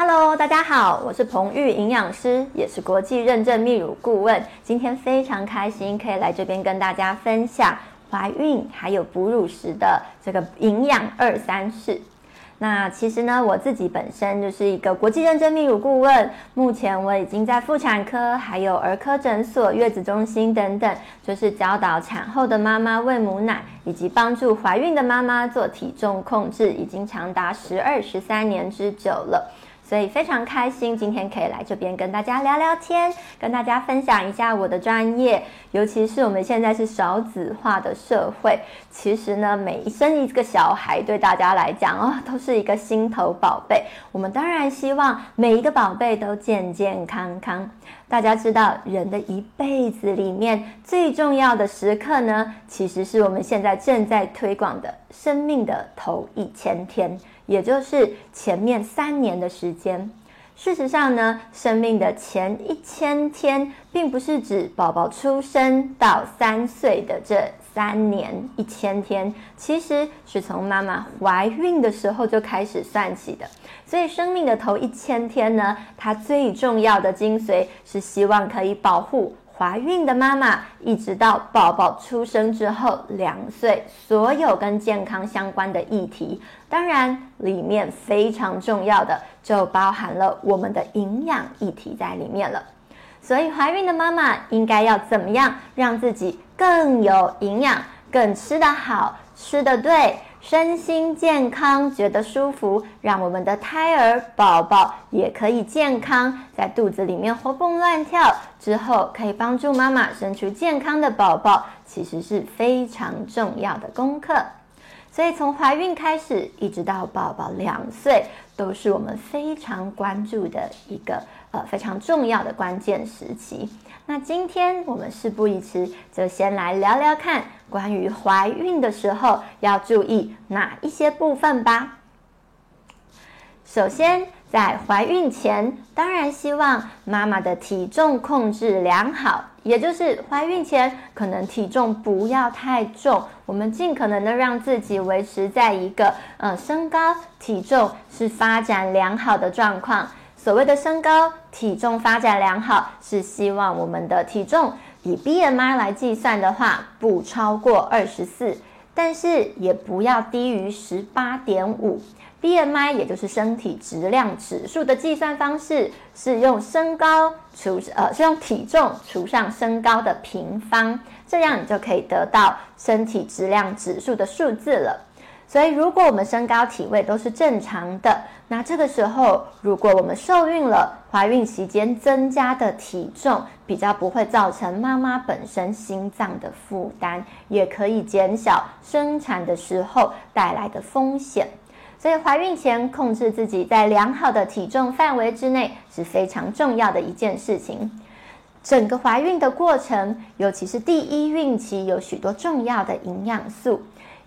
Hello，大家好，我是彭玉营养师，也是国际认证泌乳顾问。今天非常开心，可以来这边跟大家分享怀孕还有哺乳时的这个营养二三事。那其实呢，我自己本身就是一个国际认证泌乳顾问，目前我已经在妇产科、还有儿科诊所、月子中心等等，就是教导产后的妈妈喂母奶，以及帮助怀孕的妈妈做体重控制，已经长达十二、十三年之久了。所以非常开心，今天可以来这边跟大家聊聊天，跟大家分享一下我的专业。尤其是我们现在是少子化的社会，其实呢，每一生一个小孩对大家来讲哦，都是一个心头宝贝。我们当然希望每一个宝贝都健健康康。大家知道，人的一辈子里面最重要的时刻呢，其实是我们现在正在推广的生命的头一千天。也就是前面三年的时间。事实上呢，生命的前一千天，并不是指宝宝出生到三岁的这三年一千天，其实是从妈妈怀孕的时候就开始算起的。所以，生命的头一千天呢，它最重要的精髓是希望可以保护。怀孕的妈妈，一直到宝宝出生之后两岁，所有跟健康相关的议题，当然里面非常重要的就包含了我们的营养议题在里面了。所以，怀孕的妈妈应该要怎么样让自己更有营养，更吃得好，吃得对？身心健康，觉得舒服，让我们的胎儿宝宝也可以健康，在肚子里面活蹦乱跳，之后可以帮助妈妈生出健康的宝宝，其实是非常重要的功课。所以从怀孕开始，一直到宝宝两岁，都是我们非常关注的一个呃非常重要的关键时期。那今天我们事不宜迟，就先来聊聊看关于怀孕的时候要注意哪一些部分吧。首先，在怀孕前，当然希望妈妈的体重控制良好，也就是怀孕前可能体重不要太重，我们尽可能的让自己维持在一个呃身高体重是发展良好的状况。所谓的身高体重发展良好，是希望我们的体重以 BMI 来计算的话，不超过二十四，但是也不要低于十八点五。BMI 也就是身体质量指数的计算方式，是用身高除呃是用体重除上身高的平方，这样你就可以得到身体质量指数的数字了。所以，如果我们身高体位都是正常的，那这个时候，如果我们受孕了，怀孕期间增加的体重比较不会造成妈妈本身心脏的负担，也可以减小生产的时候带来的风险。所以，怀孕前控制自己在良好的体重范围之内是非常重要的一件事情。整个怀孕的过程，尤其是第一孕期，有许多重要的营养素。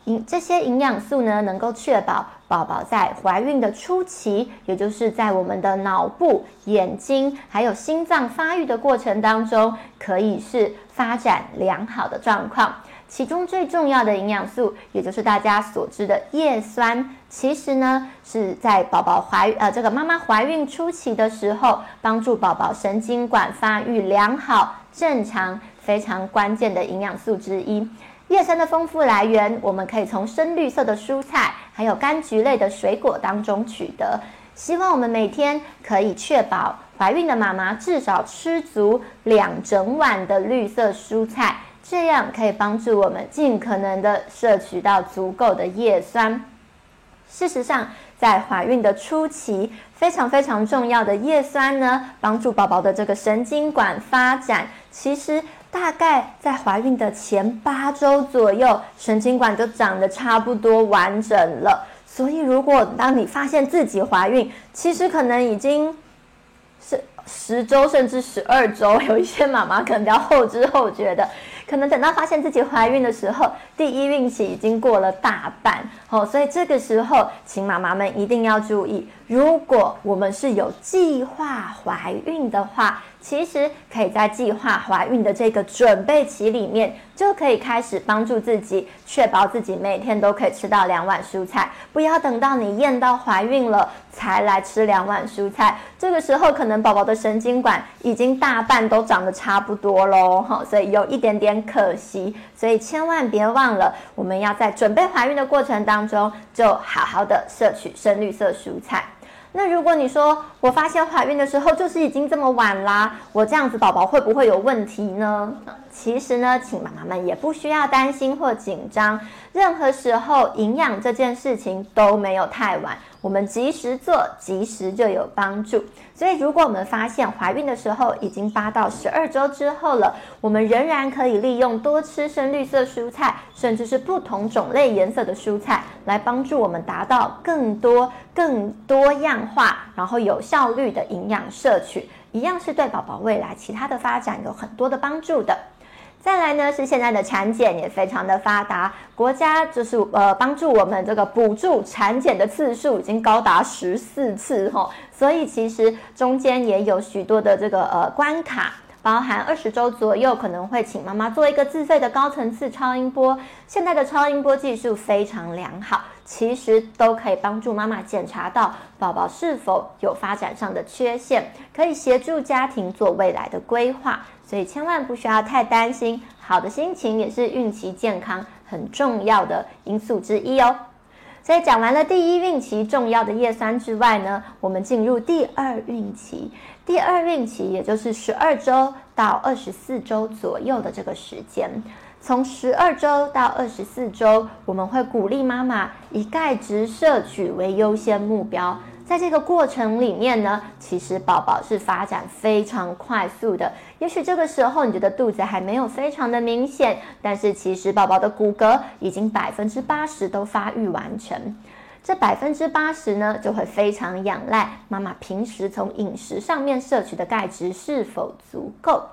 营这些营养素呢，能够确保宝宝在怀孕的初期，也就是在我们的脑部、眼睛还有心脏发育的过程当中，可以是发展良好的状况。其中最重要的营养素，也就是大家所知的叶酸，其实呢是在宝宝怀呃这个妈妈怀孕初期的时候，帮助宝宝神经管发育良好、正常，非常关键的营养素之一。叶酸的丰富来源，我们可以从深绿色的蔬菜，还有柑橘类的水果当中取得。希望我们每天可以确保怀孕的妈妈至少吃足两整碗的绿色蔬菜，这样可以帮助我们尽可能的摄取到足够的叶酸。事实上，在怀孕的初期，非常非常重要的叶酸呢，帮助宝宝的这个神经管发展，其实。大概在怀孕的前八周左右，神经管就长得差不多完整了。所以，如果当你发现自己怀孕，其实可能已经是十周甚至十二周，有一些妈妈可能比较后知后觉的。可能等到发现自己怀孕的时候，第一孕期已经过了大半哦，所以这个时候，请妈妈们一定要注意，如果我们是有计划怀孕的话，其实可以在计划怀孕的这个准备期里面，就可以开始帮助自己，确保自己每天都可以吃到两碗蔬菜，不要等到你验到怀孕了才来吃两碗蔬菜。这个时候可能宝宝的神经管已经大半都长得差不多喽，哈，所以有一点点可惜。所以千万别忘了，我们要在准备怀孕的过程当中，就好好的摄取深绿色蔬菜。那如果你说我发现怀孕的时候就是已经这么晚啦，我这样子宝宝会不会有问题呢？其实呢，请妈妈们也不需要担心或紧张，任何时候营养这件事情都没有太晚。我们及时做，及时就有帮助。所以，如果我们发现怀孕的时候已经八到十二周之后了，我们仍然可以利用多吃深绿色蔬菜，甚至是不同种类颜色的蔬菜，来帮助我们达到更多、更多样化，然后有效率的营养摄取，一样是对宝宝未来其他的发展有很多的帮助的。再来呢，是现在的产检也非常的发达，国家就是呃帮助我们这个补助产检的次数已经高达十四次哈，所以其实中间也有许多的这个呃关卡。包含二十周左右，可能会请妈妈做一个自费的高层次超音波。现在的超音波技术非常良好，其实都可以帮助妈妈检查到宝宝是否有发展上的缺陷，可以协助家庭做未来的规划。所以千万不需要太担心，好的心情也是孕期健康很重要的因素之一哦。在讲完了第一孕期重要的叶酸之外呢，我们进入第二孕期。第二孕期也就是十二周到二十四周左右的这个时间，从十二周到二十四周，我们会鼓励妈妈以钙质摄取为优先目标。在这个过程里面呢，其实宝宝是发展非常快速的。也许这个时候你觉得肚子还没有非常的明显，但是其实宝宝的骨骼已经百分之八十都发育完成。这百分之八十呢，就会非常仰赖妈妈平时从饮食上面摄取的钙质是否足够。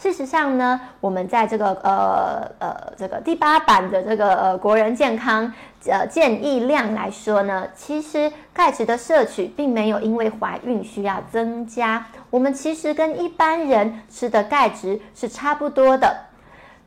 事实上呢，我们在这个呃呃这个第八版的这个呃国人健康呃建议量来说呢，其实钙质的摄取并没有因为怀孕需要增加，我们其实跟一般人吃的钙质是差不多的，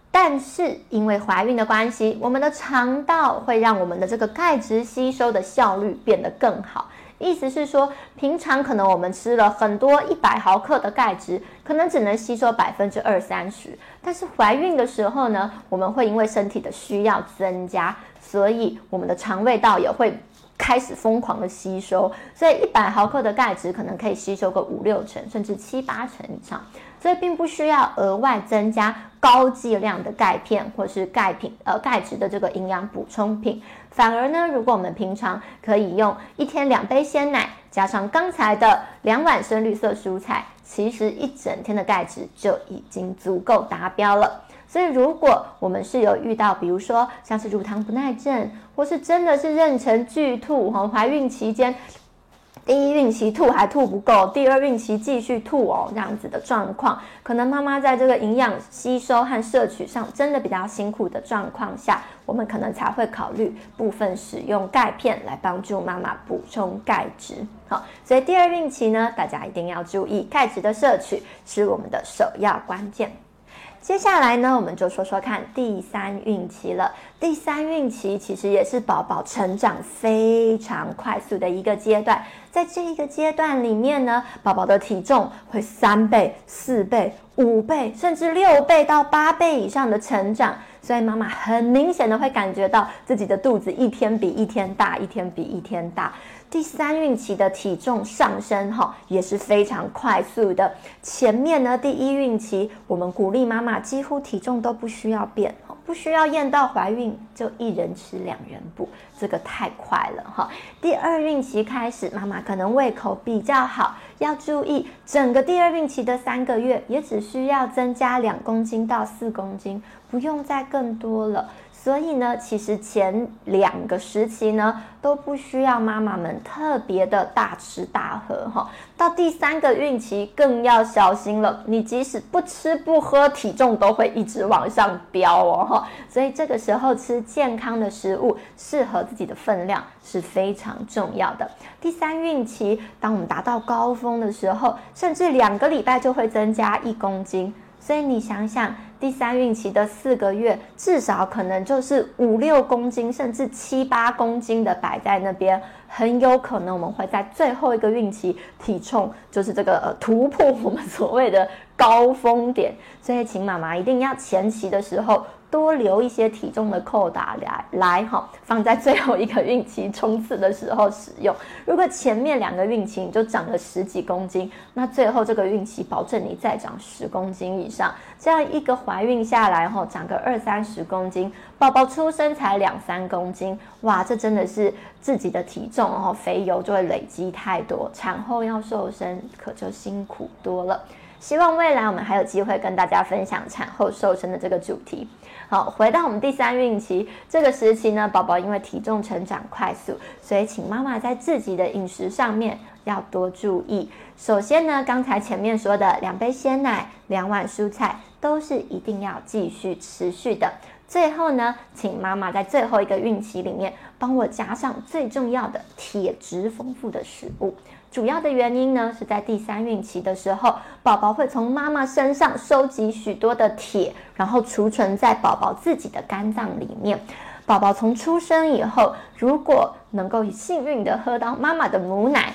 但是因为怀孕的关系，我们的肠道会让我们的这个钙质吸收的效率变得更好。意思是说，平常可能我们吃了很多一百毫克的钙质，可能只能吸收百分之二三十。但是怀孕的时候呢，我们会因为身体的需要增加，所以我们的肠胃道也会开始疯狂的吸收。所以一百毫克的钙质可能可以吸收个五六成，甚至七八成以上。所以并不需要额外增加高剂量的钙片或是钙品，呃，钙质的这个营养补充品。反而呢，如果我们平常可以用一天两杯鲜奶，加上刚才的两碗深绿色蔬菜，其实一整天的钙质就已经足够达标了。所以，如果我们是有遇到，比如说像是乳糖不耐症，或是真的是妊娠剧吐，哈，怀孕期间。第一孕期吐还吐不够，第二孕期继续吐哦，这样子的状况，可能妈妈在这个营养吸收和摄取上真的比较辛苦的状况下，我们可能才会考虑部分使用钙片来帮助妈妈补充钙质。好，所以第二孕期呢，大家一定要注意钙质的摄取是我们的首要关键。接下来呢，我们就说说看第三孕期了。第三孕期其实也是宝宝成长非常快速的一个阶段，在这一个阶段里面呢，宝宝的体重会三倍、四倍、五倍，甚至六倍到八倍以上的成长，所以妈妈很明显的会感觉到自己的肚子一天比一天大，一天比一天大。第三孕期的体重上升，哈，也是非常快速的。前面呢，第一孕期，我们鼓励妈妈几乎体重都不需要变，不需要验到怀孕就一人吃两人补，这个太快了，哈。第二孕期开始，妈妈可能胃口比较好，要注意整个第二孕期的三个月，也只需要增加两公斤到四公斤，不用再更多了。所以呢，其实前两个时期呢都不需要妈妈们特别的大吃大喝哈，到第三个孕期更要小心了。你即使不吃不喝，体重都会一直往上飙哦哈。所以这个时候吃健康的食物，适合自己的分量是非常重要的。第三孕期，当我们达到高峰的时候，甚至两个礼拜就会增加一公斤。所以你想想，第三孕期的四个月，至少可能就是五六公斤，甚至七八公斤的摆在那边，很有可能我们会在最后一个孕期体重就是这个突破我们所谓的高峰点。所以，请妈妈一定要前期的时候。多留一些体重的扣打来来哈，放在最后一个孕期冲刺的时候使用。如果前面两个孕期你就长了十几公斤，那最后这个孕期保证你再长十公斤以上。这样一个怀孕下来后长个二三十公斤，宝宝出生才两三公斤，哇，这真的是自己的体重哦，肥油就会累积太多，产后要瘦身可就辛苦多了。希望未来我们还有机会跟大家分享产后瘦身的这个主题。好，回到我们第三孕期这个时期呢，宝宝因为体重成长快速，所以请妈妈在自己的饮食上面要多注意。首先呢，刚才前面说的两杯鲜奶、两碗蔬菜都是一定要继续持续的。最后呢，请妈妈在最后一个孕期里面帮我加上最重要的铁质丰富的食物。主要的原因呢，是在第三孕期的时候，宝宝会从妈妈身上收集许多的铁，然后储存在宝宝自己的肝脏里面。宝宝从出生以后，如果能够幸运的喝到妈妈的母奶，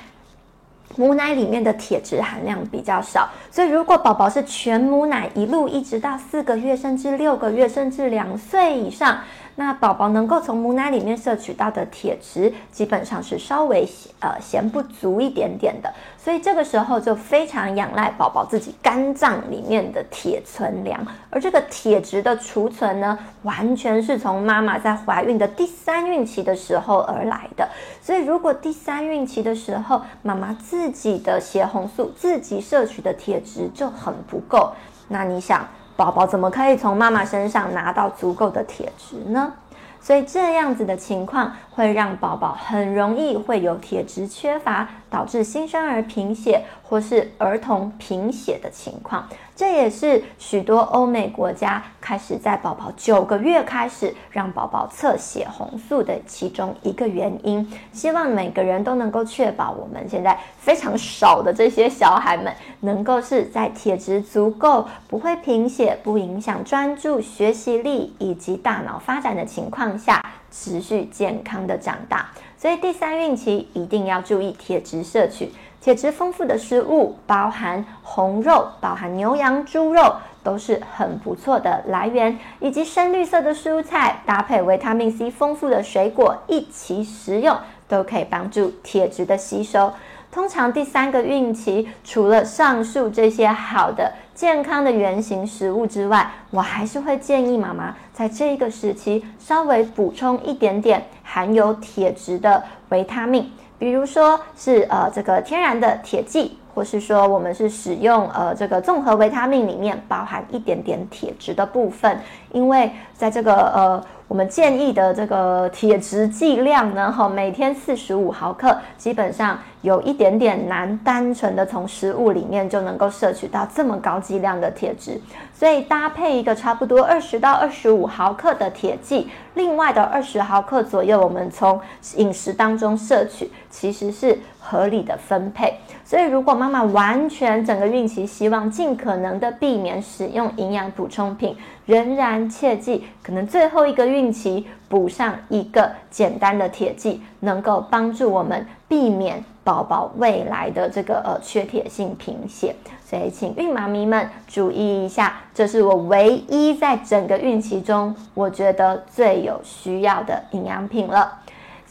母奶里面的铁质含量比较少，所以如果宝宝是全母奶一路一直到四个月，甚至六个月，甚至两岁以上。那宝宝能够从母奶里面摄取到的铁质，基本上是稍微呃嫌不足一点点的，所以这个时候就非常仰赖宝宝自己肝脏里面的铁存粮，而这个铁质的储存呢，完全是从妈妈在怀孕的第三孕期的时候而来的。所以如果第三孕期的时候，妈妈自己的血红素自己摄取的铁质就很不够，那你想？宝宝怎么可以从妈妈身上拿到足够的铁质呢？所以这样子的情况会让宝宝很容易会有铁质缺乏，导致新生儿贫血或是儿童贫血的情况。这也是许多欧美国家开始在宝宝九个月开始让宝宝测血红素的其中一个原因。希望每个人都能够确保我们现在非常少的这些小孩们，能够是在铁质足够、不会贫血、不影响专注学习力以及大脑发展的情况下，持续健康的长大。所以第三孕期一定要注意铁质摄取。铁质丰富的食物，包含红肉，包含牛羊猪肉，都是很不错的来源。以及深绿色的蔬菜，搭配维他命 C 丰富的水果一起食用，都可以帮助铁质的吸收。通常第三个孕期，除了上述这些好的健康的原型食物之外，我还是会建议妈妈在这个时期稍微补充一点点含有铁质的维他命。比如说是呃这个天然的铁剂，或是说我们是使用呃这个综合维他命里面包含一点点铁质的部分，因为在这个呃。我们建议的这个铁质剂量呢，哈，每天四十五毫克，基本上有一点点难，单纯的从食物里面就能够摄取到这么高剂量的铁质，所以搭配一个差不多二十到二十五毫克的铁剂，另外的二十毫克左右，我们从饮食当中摄取，其实是合理的分配。所以，如果妈妈完全整个孕期希望尽可能的避免使用营养补充品。仍然切记，可能最后一个孕期补上一个简单的铁剂，能够帮助我们避免宝宝未来的这个呃缺铁性贫血。所以，请孕妈咪们注意一下，这是我唯一在整个孕期中我觉得最有需要的营养品了。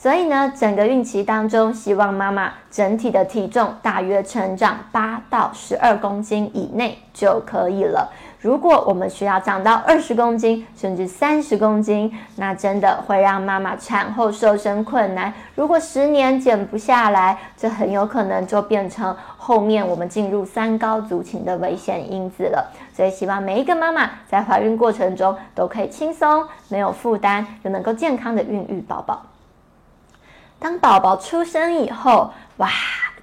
所以呢，整个孕期当中，希望妈妈整体的体重大约成长八到十二公斤以内就可以了。如果我们需要长到二十公斤甚至三十公斤，那真的会让妈妈产后瘦身困难。如果十年减不下来，这很有可能就变成后面我们进入三高族群的危险因子了。所以，希望每一个妈妈在怀孕过程中都可以轻松、没有负担，又能够健康的孕育宝宝。当宝宝出生以后，哇！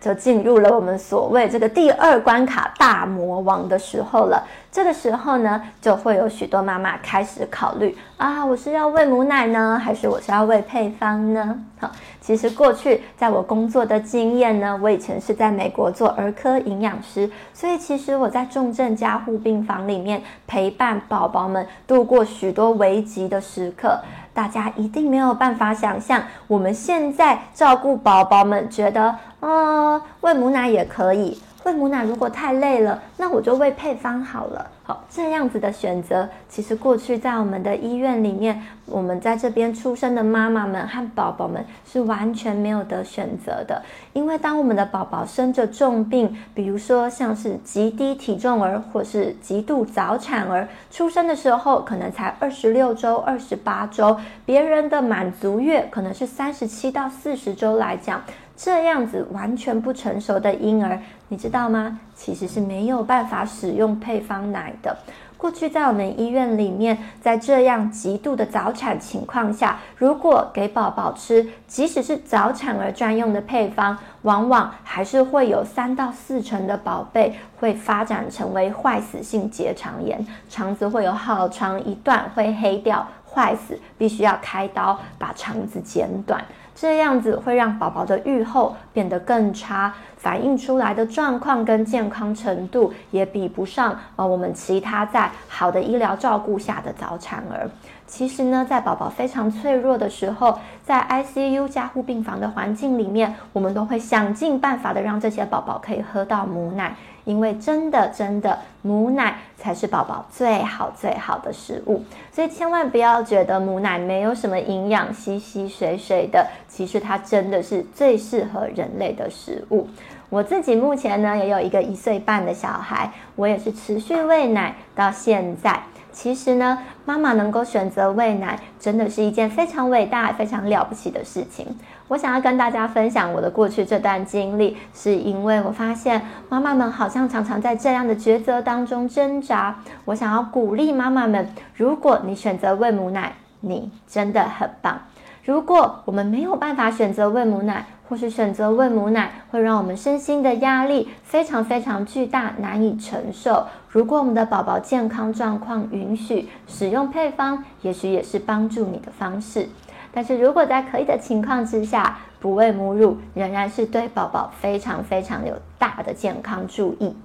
就进入了我们所谓这个第二关卡大魔王的时候了。这个时候呢，就会有许多妈妈开始考虑啊，我是要喂母奶呢，还是我是要喂配方呢？好，其实过去在我工作的经验呢，我以前是在美国做儿科营养师，所以其实我在重症加护病房里面陪伴宝宝们度过许多危急的时刻。大家一定没有办法想象，我们现在照顾宝宝们，觉得，嗯，喂母奶也可以。喂母奶如果太累了，那我就喂配方好了。好，这样子的选择，其实过去在我们的医院里面，我们在这边出生的妈妈们和宝宝们是完全没有得选择的。因为当我们的宝宝生着重病，比如说像是极低体重儿或是极度早产儿，出生的时候可能才二十六周、二十八周，别人的满足月可能是三十七到四十周来讲。这样子完全不成熟的婴儿，你知道吗？其实是没有办法使用配方奶的。过去在我们医院里面，在这样极度的早产情况下，如果给宝宝吃，即使是早产儿专用的配方，往往还是会有三到四成的宝贝会发展成为坏死性结肠炎，肠子会有好长一段会黑掉、坏死，必须要开刀把肠子剪短。这样子会让宝宝的愈后变得更差，反映出来的状况跟健康程度也比不上呃我们其他在好的医疗照顾下的早产儿。其实呢，在宝宝非常脆弱的时候，在 ICU 加护病房的环境里面，我们都会想尽办法的让这些宝宝可以喝到母奶。因为真的，真的，母奶才是宝宝最好最好的食物，所以千万不要觉得母奶没有什么营养，稀稀水水的。其实它真的是最适合人类的食物。我自己目前呢也有一个一岁半的小孩，我也是持续喂奶到现在。其实呢，妈妈能够选择喂奶，真的是一件非常伟大、非常了不起的事情。我想要跟大家分享我的过去这段经历，是因为我发现妈妈们好像常常在这样的抉择当中挣扎。我想要鼓励妈妈们，如果你选择喂母奶，你真的很棒。如果我们没有办法选择喂母奶，或是选择喂母奶，会让我们身心的压力非常非常巨大，难以承受。如果我们的宝宝健康状况允许，使用配方，也许也是帮助你的方式。但是如果在可以的情况之下，不喂母乳，仍然是对宝宝非常非常有大的健康注意。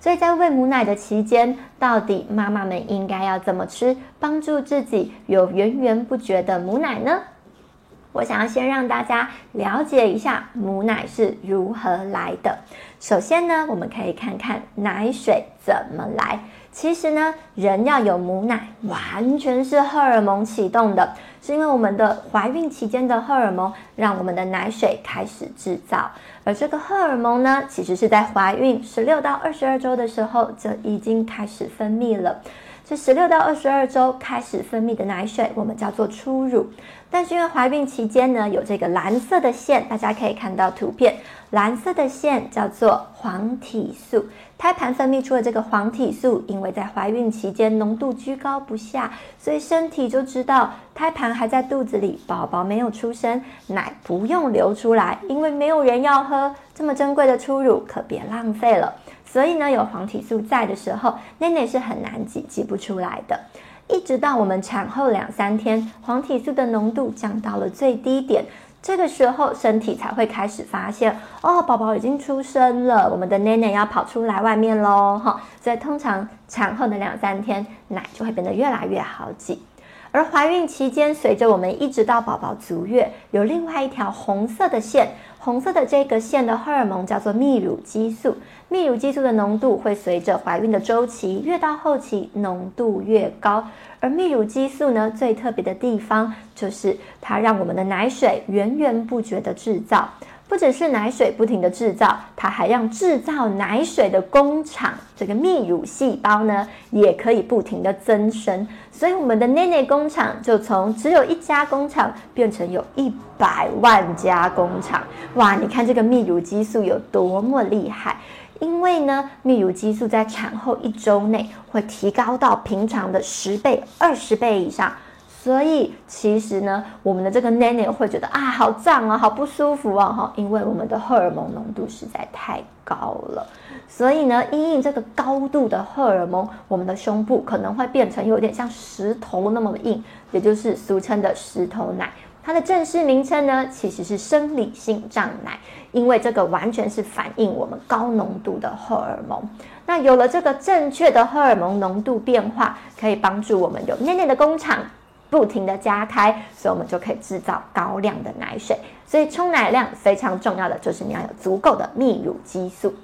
所以在喂母奶的期间，到底妈妈们应该要怎么吃，帮助自己有源源不绝的母奶呢？我想要先让大家了解一下母奶是如何来的。首先呢，我们可以看看奶水怎么来。其实呢，人要有母奶，完全是荷尔蒙启动的，是因为我们的怀孕期间的荷尔蒙让我们的奶水开始制造。而这个荷尔蒙呢，其实是在怀孕十六到二十二周的时候就已经开始分泌了。这十六到二十二周开始分泌的奶水，我们叫做初乳。但是因为怀孕期间呢，有这个蓝色的线，大家可以看到图片，蓝色的线叫做黄体素。胎盘分泌出了这个黄体素，因为在怀孕期间浓度居高不下，所以身体就知道胎盘还在肚子里，宝宝没有出生，奶不用流出来，因为没有人要喝这么珍贵的初乳，可别浪费了。所以呢，有黄体素在的时候，奶奶是很难挤，挤不出来的。一直到我们产后两三天，黄体素的浓度降到了最低点，这个时候身体才会开始发现，哦，宝宝已经出生了，我们的奶奶要跑出来外面喽，哈。所以通常产后的两三天，奶就会变得越来越好挤。而怀孕期间，随着我们一直到宝宝足月，有另外一条红色的线。红色的这个线的荷尔蒙叫做泌乳激素，泌乳激素的浓度会随着怀孕的周期越到后期浓度越高，而泌乳激素呢最特别的地方就是它让我们的奶水源源不绝的制造。不只是奶水不停的制造，它还让制造奶水的工厂这个泌乳细胞呢，也可以不停的增生。所以我们的奶奶工厂就从只有一家工厂变成有一百万家工厂。哇，你看这个泌乳激素有多么厉害！因为呢，泌乳激素在产后一周内会提高到平常的十倍、二十倍以上。所以其实呢，我们的这个奶奶会觉得啊，好胀啊，好不舒服啊，哈，因为我们的荷尔蒙浓度实在太高了。所以呢，因应这个高度的荷尔蒙，我们的胸部可能会变成有点像石头那么硬，也就是俗称的石头奶。它的正式名称呢，其实是生理性胀奶，因为这个完全是反映我们高浓度的荷尔蒙。那有了这个正确的荷尔蒙浓度变化，可以帮助我们有奶奶的工厂不停的加开，所以我们就可以制造高量的奶水。所以冲奶量非常重要的就是你要有足够的泌乳激素。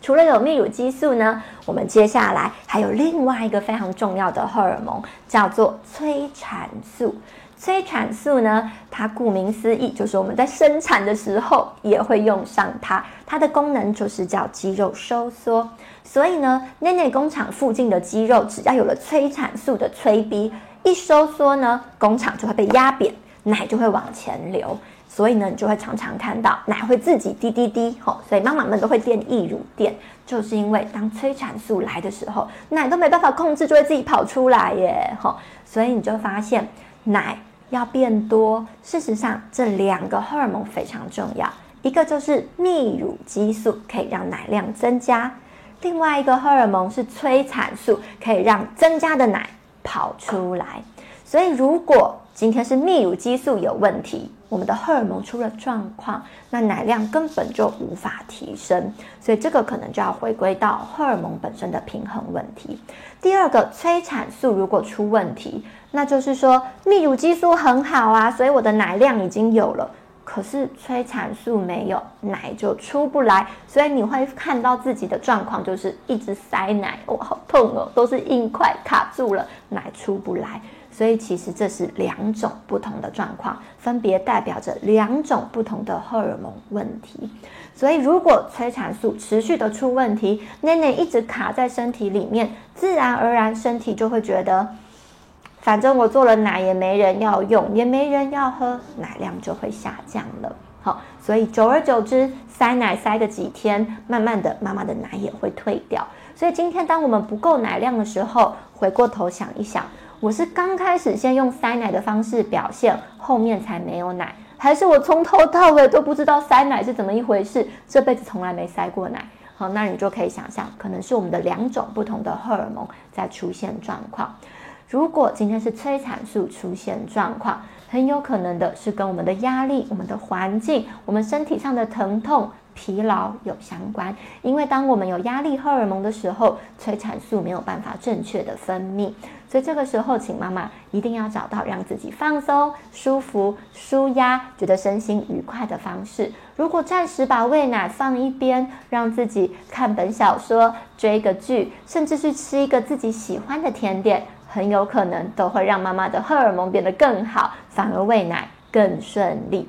除了有泌乳激素呢，我们接下来还有另外一个非常重要的荷尔蒙，叫做催产素。催产素呢，它顾名思义，就是我们在生产的时候也会用上它。它的功能就是叫肌肉收缩。所以呢，内内工厂附近的肌肉，只要有了催产素的催逼，一收缩呢，工厂就会被压扁，奶就会往前流。所以呢，你就会常常看到奶会自己滴滴滴，吼，所以妈妈们都会垫溢乳垫，就是因为当催产素来的时候，奶都没办法控制，就会自己跑出来耶，吼，所以你就发现奶。要变多，事实上这两个荷尔蒙非常重要，一个就是泌乳激素，可以让奶量增加；另外一个荷尔蒙是催产素，可以让增加的奶跑出来。所以如果今天是泌乳激素有问题，我们的荷尔蒙出了状况，那奶量根本就无法提升，所以这个可能就要回归到荷尔蒙本身的平衡问题。第二个，催产素如果出问题，那就是说泌乳激素很好啊，所以我的奶量已经有了，可是催产素没有，奶就出不来，所以你会看到自己的状况就是一直塞奶，哇，好痛哦，都是硬块卡住了，奶出不来。所以其实这是两种不同的状况，分别代表着两种不同的荷尔蒙问题。所以如果催产素持续的出问题，奶奶一直卡在身体里面，自然而然身体就会觉得，反正我做了奶也没人要用，也没人要喝，奶量就会下降了。好，所以久而久之，塞奶塞个几天，慢慢的妈妈的奶也会退掉。所以今天当我们不够奶量的时候，回过头想一想。我是刚开始先用塞奶的方式表现，后面才没有奶，还是我从头到尾都不知道塞奶是怎么一回事，这辈子从来没塞过奶。好，那你就可以想象，可能是我们的两种不同的荷尔蒙在出现状况。如果今天是催产素出现状况，很有可能的是跟我们的压力、我们的环境、我们身体上的疼痛。疲劳有相关，因为当我们有压力荷尔蒙的时候，催产素没有办法正确的分泌，所以这个时候，请妈妈一定要找到让自己放松、舒服、舒压、觉得身心愉快的方式。如果暂时把喂奶放一边，让自己看本小说、追个剧，甚至是吃一个自己喜欢的甜点，很有可能都会让妈妈的荷尔蒙变得更好，反而喂奶更顺利。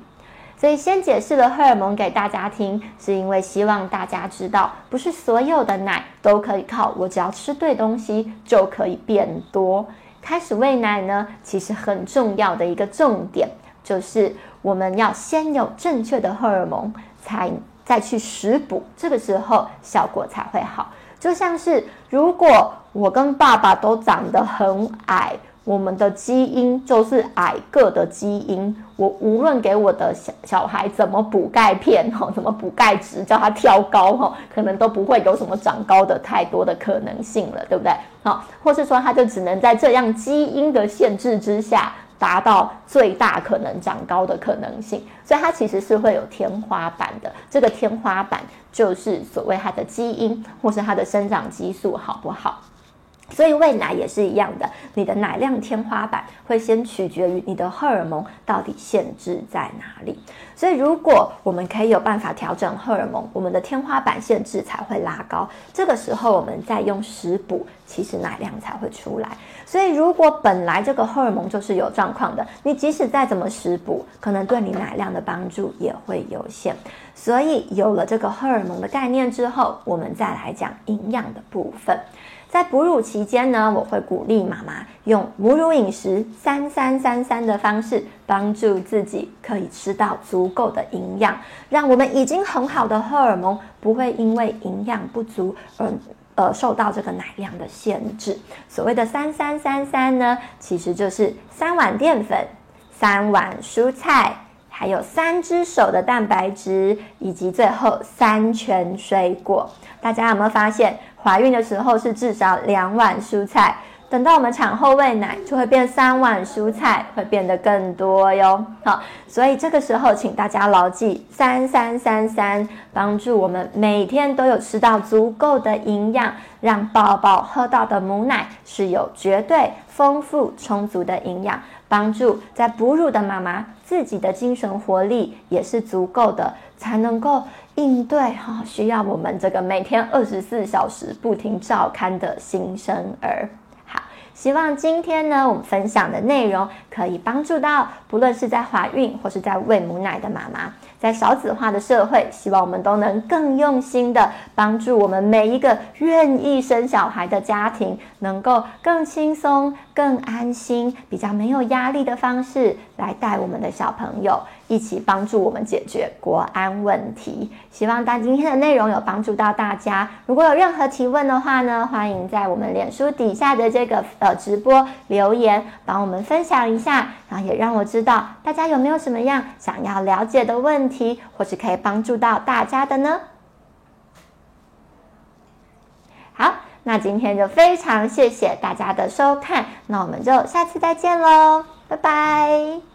所以先解释了荷尔蒙给大家听，是因为希望大家知道，不是所有的奶都可以靠我只要吃对东西就可以变多。开始喂奶呢，其实很重要的一个重点就是我们要先有正确的荷尔蒙，才再去食补，这个时候效果才会好。就像是如果我跟爸爸都长得很矮。我们的基因就是矮个的基因，我无论给我的小小孩怎么补钙片 哈，怎么补钙质，叫他跳高哈，可能都不会有什么长高的太多的可能性了，对不对？好，或是说他就只能在这样基因的限制之下，达到最大可能长高的可能性，所以它其实是会有天花板的。这个天花板就是所谓它的基因或是它的生长激素好不好？所以喂奶也是一样的，你的奶量天花板会先取决于你的荷尔蒙到底限制在哪里。所以如果我们可以有办法调整荷尔蒙，我们的天花板限制才会拉高。这个时候我们再用食补，其实奶量才会出来。所以如果本来这个荷尔蒙就是有状况的，你即使再怎么食补，可能对你奶量的帮助也会有限。所以有了这个荷尔蒙的概念之后，我们再来讲营养的部分。在哺乳期间呢，我会鼓励妈妈用母乳饮食三三三三的方式，帮助自己可以吃到足够的营养，让我们已经很好的荷尔蒙不会因为营养不足而呃受到这个奶量的限制。所谓的三三三三呢，其实就是三碗淀粉、三碗蔬菜，还有三只手的蛋白质，以及最后三全水果。大家有没有发现，怀孕的时候是至少两碗蔬菜？等到我们产后喂奶，就会变三碗蔬菜，会变得更多哟。好，所以这个时候，请大家牢记三三三三，帮助我们每天都有吃到足够的营养，让宝宝喝到的母奶是有绝对丰富充足的营养，帮助在哺乳的妈妈自己的精神活力也是足够的，才能够应对哈需要我们这个每天二十四小时不停照看的新生儿。好希望今天呢，我们分享的内容可以帮助到不论是在怀孕或是在喂母奶的妈妈。在少子化的社会，希望我们都能更用心的帮助我们每一个愿意生小孩的家庭，能够更轻松、更安心、比较没有压力的方式来带我们的小朋友，一起帮助我们解决国安问题。希望大今天的内容有帮助到大家。如果有任何提问的话呢，欢迎在我们脸书底下的这个呃直播留言，帮我们分享一下，然后也让我知道大家有没有什么样想要了解的问题。题，或是可以帮助到大家的呢？好，那今天就非常谢谢大家的收看，那我们就下次再见喽，拜拜。